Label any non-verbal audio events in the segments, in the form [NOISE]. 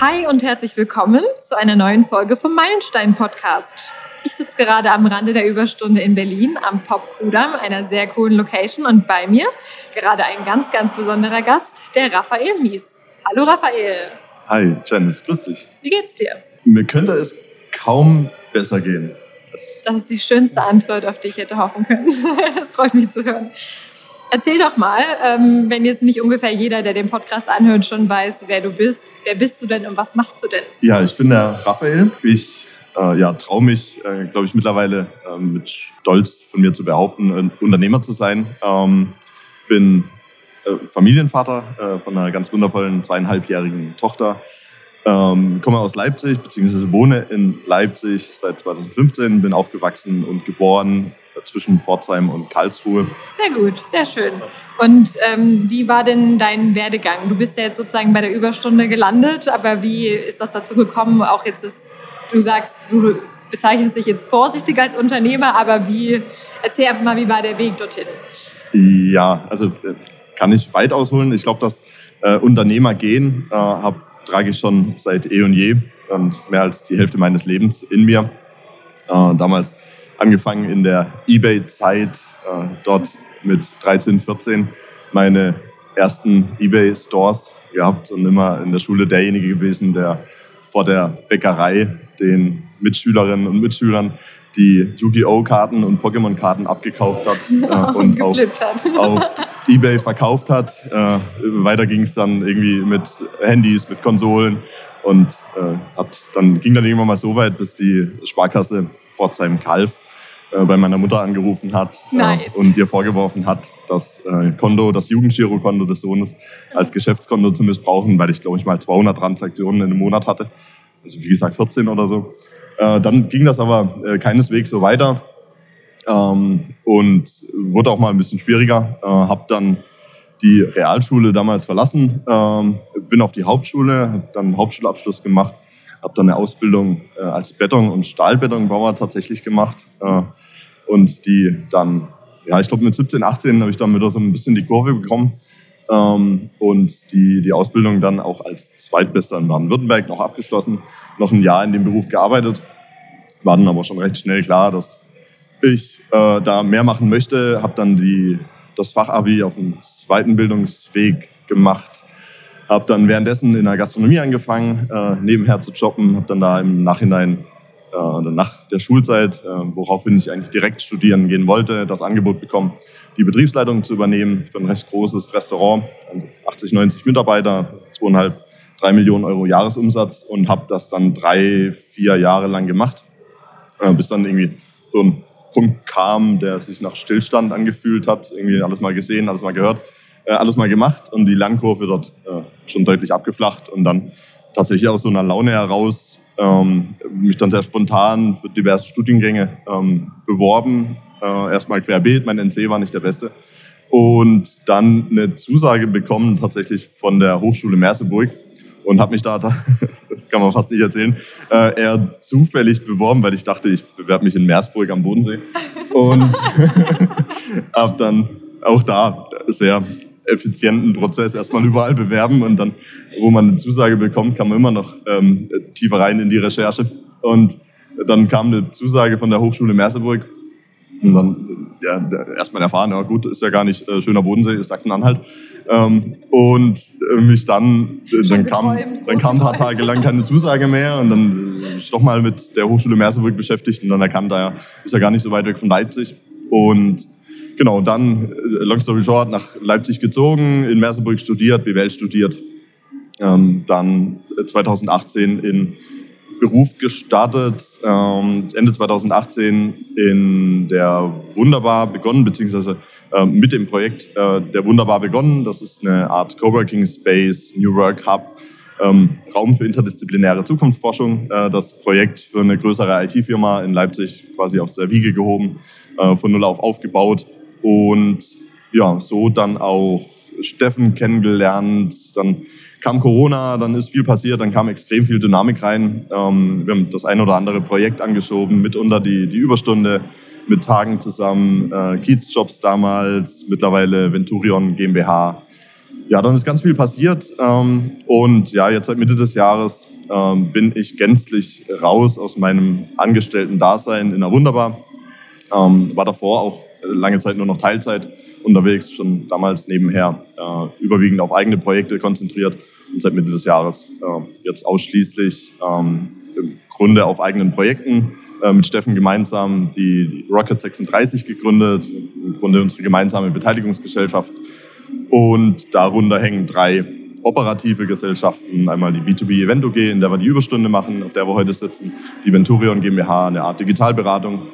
Hi und herzlich willkommen zu einer neuen Folge vom Meilenstein Podcast. Ich sitze gerade am Rande der Überstunde in Berlin am Pop Kudam, einer sehr coolen Location und bei mir gerade ein ganz, ganz besonderer Gast, der Raphael Mies. Hallo Raphael. Hi Janice, grüß dich. Wie geht's dir? Mir könnte es kaum besser gehen. Das, das ist die schönste Antwort, auf die ich hätte hoffen können. [LAUGHS] das freut mich zu hören. Erzähl doch mal, ähm, wenn jetzt nicht ungefähr jeder, der den Podcast anhört, schon weiß, wer du bist. Wer bist du denn und was machst du denn? Ja, ich bin der Raphael. Ich äh, ja, traue mich, äh, glaube ich, mittlerweile äh, mit Stolz von mir zu behaupten, ein Unternehmer zu sein. Ähm, bin äh, Familienvater äh, von einer ganz wundervollen zweieinhalbjährigen Tochter. Ähm, komme aus Leipzig, beziehungsweise wohne in Leipzig seit 2015, bin aufgewachsen und geboren zwischen Pforzheim und Karlsruhe. Sehr gut, sehr schön. Und ähm, wie war denn dein Werdegang? Du bist ja jetzt sozusagen bei der Überstunde gelandet, aber wie ist das dazu gekommen? Auch jetzt ist, du sagst, du bezeichnest dich jetzt vorsichtig als Unternehmer, aber wie, erzähl einfach mal, wie war der Weg dorthin? Ja, also äh, kann ich weit ausholen. Ich glaube, das äh, Unternehmer gehen äh, hab, trage ich schon seit eh und je und mehr als die Hälfte meines Lebens in mir. Äh, damals angefangen in der eBay-Zeit, äh, dort mit 13, 14 meine ersten eBay-Stores gehabt und immer in der Schule derjenige gewesen, der vor der Bäckerei den Mitschülerinnen und Mitschülern die Yu-Gi-Oh! Karten und Pokémon-Karten abgekauft hat [LAUGHS] äh, und auf, [LAUGHS] auf, Ebay verkauft hat. Äh, weiter ging es dann irgendwie mit Handys, mit Konsolen und äh, hat, dann ging dann irgendwann mal so weit, bis die Sparkasse Pforzheim-Kalf äh, bei meiner Mutter angerufen hat äh, und ihr vorgeworfen hat, das äh, Konto, das Jugendgirokonto des Sohnes als Geschäftskonto zu missbrauchen, weil ich glaube ich mal 200 Transaktionen in einem Monat hatte. Also wie gesagt 14 oder so. Äh, dann ging das aber äh, keineswegs so weiter ähm, und wurde auch mal ein bisschen schwieriger. Äh, hab dann die Realschule damals verlassen, ähm, bin auf die Hauptschule, habe dann einen Hauptschulabschluss gemacht habe dann eine Ausbildung äh, als Beton- und Stahlbetonbauer tatsächlich gemacht äh, und die dann, ja, ich glaube mit 17, 18 habe ich dann wieder so ein bisschen die Kurve bekommen ähm, und die, die Ausbildung dann auch als Zweitbester in Baden-Württemberg noch abgeschlossen, noch ein Jahr in dem Beruf gearbeitet, war dann aber schon recht schnell klar, dass ich äh, da mehr machen möchte, habe dann die, das Fachabi auf dem zweiten Bildungsweg gemacht, habe dann währenddessen in der Gastronomie angefangen, äh, nebenher zu jobben, habe dann da im Nachhinein äh, nach der Schulzeit, äh, woraufhin ich eigentlich direkt studieren gehen wollte, das Angebot bekommen, die Betriebsleitung zu übernehmen für ein recht großes Restaurant, also 80, 90 Mitarbeiter, zweieinhalb, drei Millionen Euro Jahresumsatz und habe das dann drei, vier Jahre lang gemacht, äh, bis dann irgendwie so ein Punkt kam, der sich nach Stillstand angefühlt hat, irgendwie alles mal gesehen, alles mal gehört äh, alles mal gemacht und die Lernkurve dort äh, schon deutlich abgeflacht und dann tatsächlich aus so einer Laune heraus ähm, mich dann sehr spontan für diverse Studiengänge ähm, beworben. Äh, erstmal querbeet, mein NC war nicht der beste. Und dann eine Zusage bekommen tatsächlich von der Hochschule Merseburg und habe mich da, [LAUGHS] das kann man fast nicht erzählen, äh, eher zufällig beworben, weil ich dachte, ich bewerbe mich in Meersburg am Bodensee. Und [LAUGHS] habe dann auch da sehr effizienten Prozess erstmal überall bewerben und dann, wo man eine Zusage bekommt, kann man immer noch ähm, tiefer rein in die Recherche. Und dann kam eine Zusage von der Hochschule Merseburg und dann ja, erstmal erfahren, ja gut, ist ja gar nicht äh, schöner Bodensee, ist Sachsen-Anhalt. Ähm, und äh, mich dann, äh, dann kam, dann kam ein paar Tage lang keine Zusage mehr und dann äh, ich doch mal mit der Hochschule Merseburg beschäftigt und dann erkannt, da ist ja gar nicht so weit weg von Leipzig. Und genau, dann, äh, long story short, nach Leipzig gezogen, in Merseburg studiert, BWL studiert. Ähm, dann 2018 äh, in Beruf gestartet, ähm, Ende 2018 in der Wunderbar begonnen, beziehungsweise äh, mit dem Projekt äh, der Wunderbar begonnen. Das ist eine Art Coworking Space, New Work Hub, ähm, Raum für interdisziplinäre Zukunftsforschung. Äh, das Projekt für eine größere IT-Firma in Leipzig quasi auf der Wiege gehoben, äh, von null auf aufgebaut und ja, so dann auch Steffen kennengelernt. Dann kam Corona, dann ist viel passiert, dann kam extrem viel Dynamik rein. Ähm, wir haben das ein oder andere Projekt angeschoben, mitunter die, die Überstunde mit Tagen zusammen, äh, Kiezjobs damals, mittlerweile Venturion GmbH. ja, dann ist ganz viel passiert. Ähm, und ja, jetzt seit Mitte des Jahres ähm, bin ich gänzlich raus aus meinem Angestellten-Dasein in der Wunderbar. Ähm, war davor auch lange Zeit nur noch Teilzeit unterwegs, schon damals nebenher äh, überwiegend auf eigene Projekte konzentriert und seit Mitte des Jahres äh, jetzt ausschließlich ähm, im Grunde auf eigenen Projekten äh, mit Steffen gemeinsam die, Rocket 36 gegründet, im Grunde unsere gemeinsame Beteiligungsgesellschaft und darunter hängen drei operative Gesellschaften. Einmal die B2B Event OG, in der wir die Überstunde machen, auf der wir heute sitzen. Die Venturion GmbH, eine Art Digitalberatung.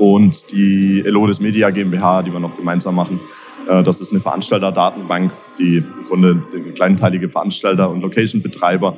Und die Elodes Media GmbH, die wir noch gemeinsam machen. Äh, das ist eine Veranstalterdatenbank, die im Grunde kleinteilige Veranstalter und Location-Betreiber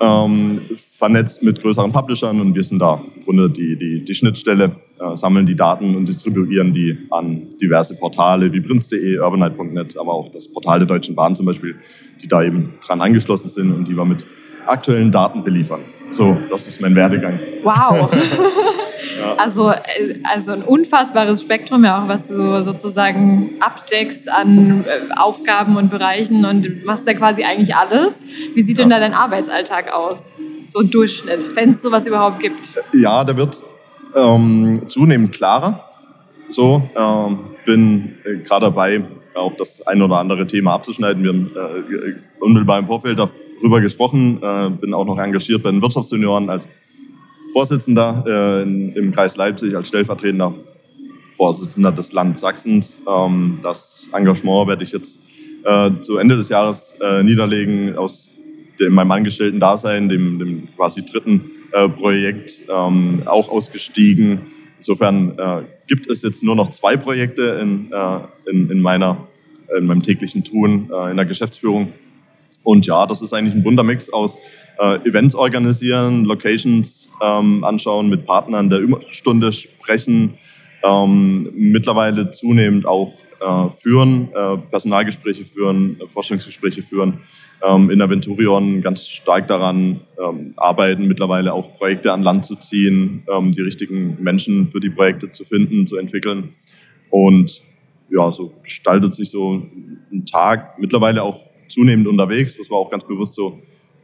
ähm, vernetzt mit größeren Publishern und wir sind da im Grunde die, die, die Schnittstelle, äh, sammeln die Daten und distribuieren die an diverse Portale wie prinz.de, urbanite.net, aber auch das Portal der Deutschen Bahn zum Beispiel, die da eben dran angeschlossen sind und die wir mit aktuellen Daten beliefern. So, das ist mein Werdegang. Wow. [LAUGHS] Also, äh, also ein unfassbares Spektrum ja auch, was du sozusagen abdeckst an äh, Aufgaben und Bereichen und machst da quasi eigentlich alles. Wie sieht ja. denn da dein Arbeitsalltag aus? So ein Durchschnitt, wenn es sowas überhaupt gibt. Ja, der wird ähm, zunehmend klarer. So, ähm, bin äh, gerade dabei, auch das ein oder andere Thema abzuschneiden. Wir haben äh, unmittelbar im Vorfeld darüber gesprochen, äh, bin auch noch engagiert bei den Wirtschaftsjunioren als Vorsitzender äh, im Kreis Leipzig, als stellvertretender Vorsitzender des Landes Sachsens. Ähm, das Engagement werde ich jetzt äh, zu Ende des Jahres äh, niederlegen aus dem, meinem Angestellten-Dasein, dem, dem quasi dritten äh, Projekt, ähm, auch ausgestiegen. Insofern äh, gibt es jetzt nur noch zwei Projekte in, äh, in, in, meiner, in meinem täglichen Tun in der Geschäftsführung. Und ja, das ist eigentlich ein bunter Mix aus äh, Events organisieren, Locations ähm, anschauen, mit Partnern der Überstunde sprechen, ähm, mittlerweile zunehmend auch äh, führen, äh, Personalgespräche führen, äh, Forschungsgespräche führen, ähm, in Aventurion ganz stark daran ähm, arbeiten, mittlerweile auch Projekte an Land zu ziehen, ähm, die richtigen Menschen für die Projekte zu finden, zu entwickeln. Und ja, so gestaltet sich so ein Tag mittlerweile auch zunehmend unterwegs, was wir auch ganz bewusst so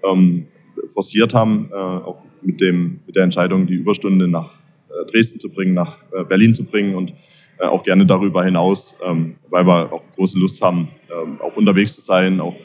ähm, forciert haben, äh, auch mit, dem, mit der Entscheidung, die Überstunde nach äh, Dresden zu bringen, nach äh, Berlin zu bringen und äh, auch gerne darüber hinaus, ähm, weil wir auch große Lust haben, ähm, auch unterwegs zu sein, auch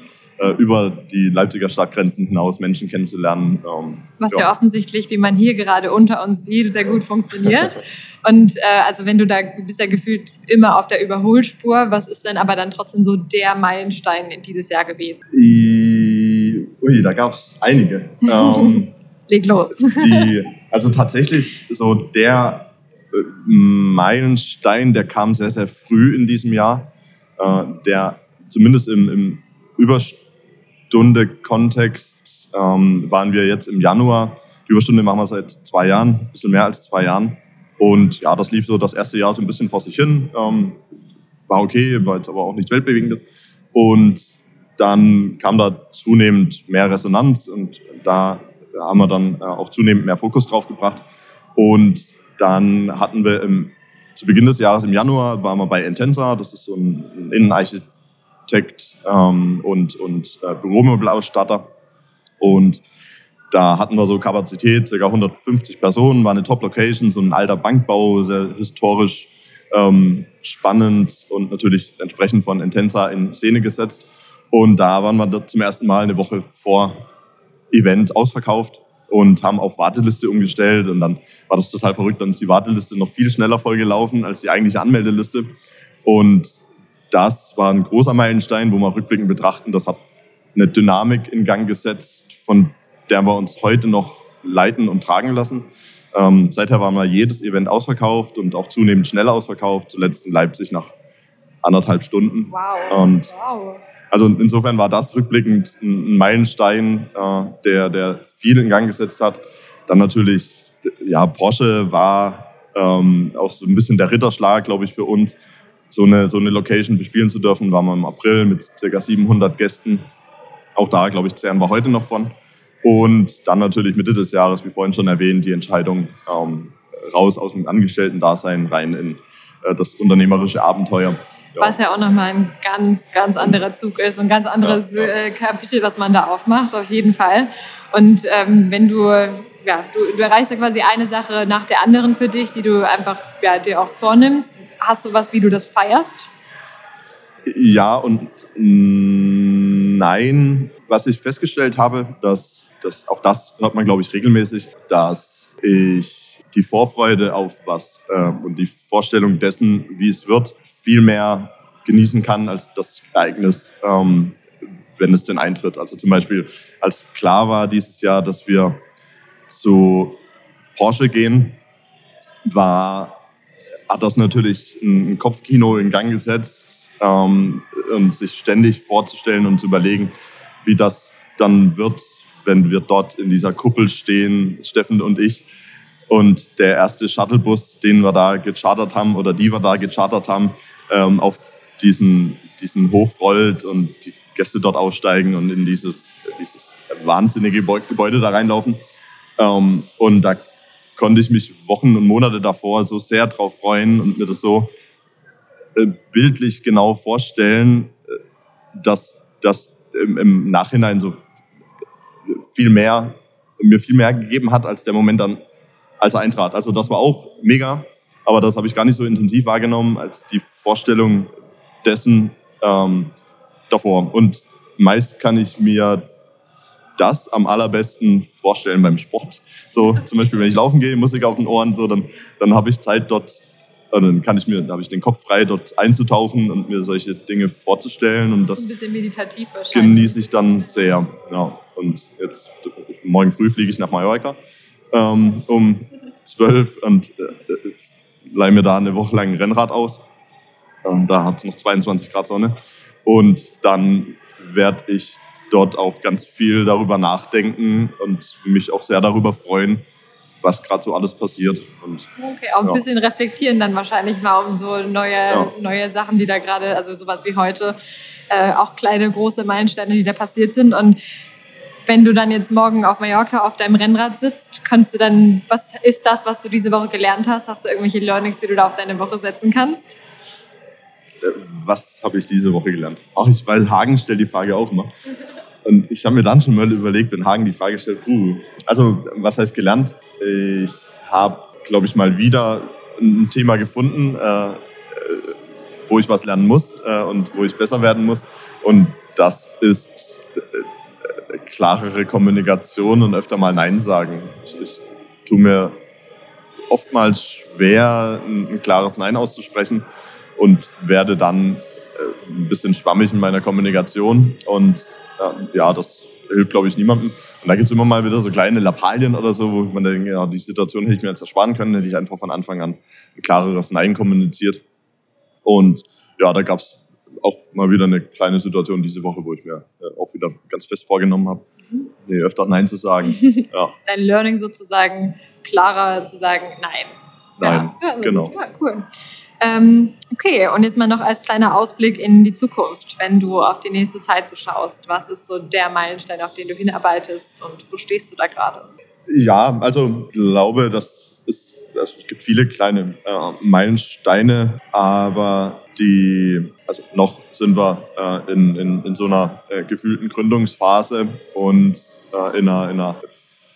äh, über die Leipziger Stadtgrenzen hinaus Menschen kennenzulernen. Ähm, Was ja. ja. offensichtlich, wie man hier gerade unter uns sieht, sehr gut funktioniert. [LAUGHS] Und äh, also wenn du da bist ja gefühlt immer auf der Überholspur, was ist denn aber dann trotzdem so der Meilenstein in dieses Jahr gewesen? I, ui, da gab es einige. [LAUGHS] ähm, Leg los. Die, also tatsächlich so der äh, Meilenstein, der kam sehr, sehr früh in diesem Jahr, äh, der zumindest im, im Überstunde-Kontext ähm, waren wir jetzt im Januar. Die Überstunde machen wir seit zwei Jahren, ein bisschen mehr als zwei Jahren. Und ja, das lief so das erste Jahr so ein bisschen vor sich hin. Ähm, war okay, war jetzt aber auch nichts Weltbewegendes. Und dann kam da zunehmend mehr Resonanz und da haben wir dann äh, auch zunehmend mehr Fokus drauf gebracht. Und dann hatten wir im, zu Beginn des Jahres, im Januar, waren wir bei Intensa. Das ist so ein Innenarchitekt ähm, und, und äh, Büromöbelausstatter. Und da hatten wir so Kapazität, ca. 150 Personen, war eine Top-Location, so ein alter Bankbau, sehr historisch ähm, spannend und natürlich entsprechend von Intensa in Szene gesetzt. Und da waren wir zum ersten Mal eine Woche vor Event ausverkauft und haben auf Warteliste umgestellt. Und dann war das total verrückt. Dann ist die Warteliste noch viel schneller vollgelaufen als die eigentliche Anmeldeliste. Und das war ein großer Meilenstein, wo wir rückblickend betrachten. Das hat eine Dynamik in Gang gesetzt, von der wir uns heute noch leiten und tragen lassen. Ähm, seither war mal jedes Event ausverkauft und auch zunehmend schneller ausverkauft, zuletzt in Leipzig nach anderthalb Stunden. Wow. Und wow. Also insofern war das rückblickend ein Meilenstein, äh, der, der viel in Gang gesetzt hat. Dann natürlich, ja, Porsche war ähm, auch so ein bisschen der Ritterschlag, glaube ich, für uns, so eine, so eine Location bespielen zu dürfen. Waren wir im April mit ca. 700 Gästen. Auch da, glaube ich, zehren wir heute noch von. Und dann natürlich Mitte des Jahres, wie vorhin schon erwähnt, die Entscheidung ähm, raus aus dem Angestellten-Dasein rein in äh, das unternehmerische Abenteuer. Ja. Was ja auch nochmal ein ganz, ganz anderer Zug ist und ein ganz anderes ja, ja. Äh, Kapitel, was man da aufmacht, auf jeden Fall. Und ähm, wenn du, ja, du, du erreichst ja quasi eine Sache nach der anderen für dich, die du einfach ja, dir auch vornimmst. Hast du was, wie du das feierst? Ja und nein. Was ich festgestellt habe, dass, dass auch das hört man, glaube ich, regelmäßig, dass ich die Vorfreude auf was äh, und die Vorstellung dessen, wie es wird, viel mehr genießen kann als das Ereignis, ähm, wenn es denn eintritt. Also zum Beispiel, als klar war dieses Jahr, dass wir zu Porsche gehen, war hat das natürlich ein Kopfkino in Gang gesetzt ähm, und sich ständig vorzustellen und zu überlegen, wie das dann wird, wenn wir dort in dieser Kuppel stehen, Steffen und ich. Und der erste Shuttlebus, den wir da gechartert haben oder die wir da gechartert haben, ähm, auf diesen, diesen Hof rollt und die Gäste dort aussteigen und in dieses, dieses wahnsinnige Gebäude da reinlaufen. Ähm, und da konnte ich mich Wochen und Monate davor so sehr drauf freuen und mir das so äh, bildlich genau vorstellen, äh, dass das im, Nachhinein so viel mehr, mir viel mehr gegeben hat, als der Moment dann, als er eintrat. Also das war auch mega, aber das habe ich gar nicht so intensiv wahrgenommen als die Vorstellung dessen ähm, davor. Und meist kann ich mir das am allerbesten vorstellen beim Sport. So zum Beispiel, wenn ich laufen gehe, Musik auf den Ohren, so dann, dann habe ich Zeit dort, äh, dann kann ich mir, dann habe ich den Kopf frei, dort einzutauchen und mir solche Dinge vorzustellen. Und das, das ein bisschen meditativ genieße ich dann sehr. Ja. Und jetzt morgen früh fliege ich nach Mallorca ähm, um zwölf und äh, äh leihe mir da eine Woche lang ein Rennrad aus. Ähm, da hat es noch 22 Grad Sonne. Und dann werde ich dort auch ganz viel darüber nachdenken und mich auch sehr darüber freuen, was gerade so alles passiert. Und, okay, auch ein ja. bisschen reflektieren dann wahrscheinlich mal um so neue, ja. neue Sachen, die da gerade, also sowas wie heute, äh, auch kleine, große Meilensteine, die da passiert sind. Und wenn du dann jetzt morgen auf Mallorca auf deinem Rennrad sitzt, kannst du dann, was ist das, was du diese Woche gelernt hast? Hast du irgendwelche Learnings, die du da auf deine Woche setzen kannst? Äh, was habe ich diese Woche gelernt? Ach, ich, weil Hagen stellt die Frage auch immer. Und ich habe mir dann schon mal überlegt, wenn Hagen die Frage stellt, uh, also was heißt gelernt? Ich habe, glaube ich, mal wieder ein Thema gefunden, äh, wo ich was lernen muss äh, und wo ich besser werden muss. Und das ist äh, klarere Kommunikation und öfter mal Nein sagen. Ich, ich tue mir oftmals schwer, ein, ein klares Nein auszusprechen und werde dann äh, ein bisschen schwammig in meiner Kommunikation und ja, das hilft, glaube ich, niemandem. Und da gibt es immer mal wieder so kleine Lappalien oder so, wo man denkt, ja, die Situation hätte ich mir jetzt ersparen können, hätte ich einfach von Anfang an ein klareres Nein kommuniziert. Und ja, da gab es auch mal wieder eine kleine Situation diese Woche, wo ich mir äh, auch wieder ganz fest vorgenommen habe, nee, öfter Nein zu sagen. [LAUGHS] Ja. Dein Learning sozusagen klarer zu sagen Nein. Nein, ja, also genau. Ja, cool. Ähm, okay, und jetzt mal noch als kleiner Ausblick in die Zukunft, wenn du auf die nächste Zeit so schaust. Was ist so der Meilenstein, auf den du hinarbeitest und wo stehst du da gerade? Ja, also glaube, dass es, es gibt viele kleine äh, Meilensteine, aber die, also noch sind wir äh, in, in, in so einer äh, gefühlten Gründungsphase und äh, in, einer, in einer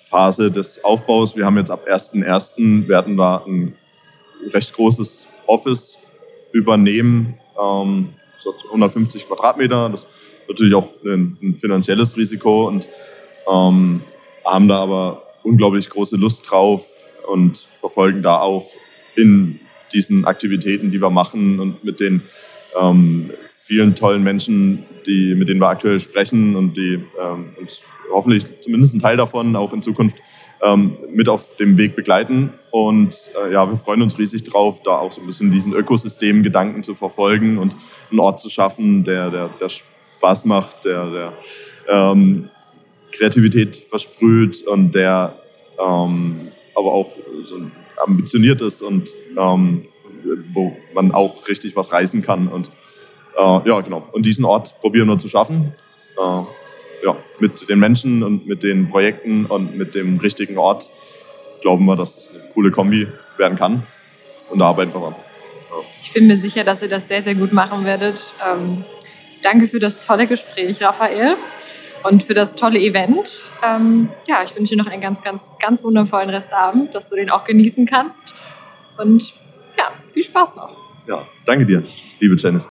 Phase des Aufbaus. Wir haben jetzt ab 1.1. werden wir ein recht großes Office übernehmen, ähm, 150 Quadratmeter. Das ist natürlich auch ein, ein finanzielles Risiko und ähm, haben da aber unglaublich große Lust drauf und verfolgen da auch in diesen Aktivitäten, die wir machen und mit den ähm, vielen tollen Menschen, die, mit denen wir aktuell sprechen und die ähm, uns hoffentlich zumindest einen Teil davon auch in Zukunft ähm, mit auf dem Weg begleiten. Und äh, ja, wir freuen uns riesig drauf, da auch so ein bisschen diesen Ökosystem-Gedanken zu verfolgen und einen Ort zu schaffen, der, der, der Spaß macht, der, der ähm, Kreativität versprüht und der ähm, aber auch so ambitioniert ist und ähm, wo man auch richtig was reißen kann. Und äh, ja, genau. Und diesen Ort probieren wir zu schaffen. Äh, ja, mit den Menschen und mit den Projekten und mit dem richtigen Ort glauben wir, dass es eine coole Kombi werden kann. Und da arbeiten wir dran. Ich bin mir sicher, dass ihr das sehr, sehr gut machen werdet. Ähm, danke für das tolle Gespräch, Raphael, und für das tolle Event. Ähm, ja, ich wünsche dir noch einen ganz, ganz, ganz wundervollen Restabend, dass du den auch genießen kannst. Und ja, viel Spaß noch. Ja, danke dir, liebe Janice.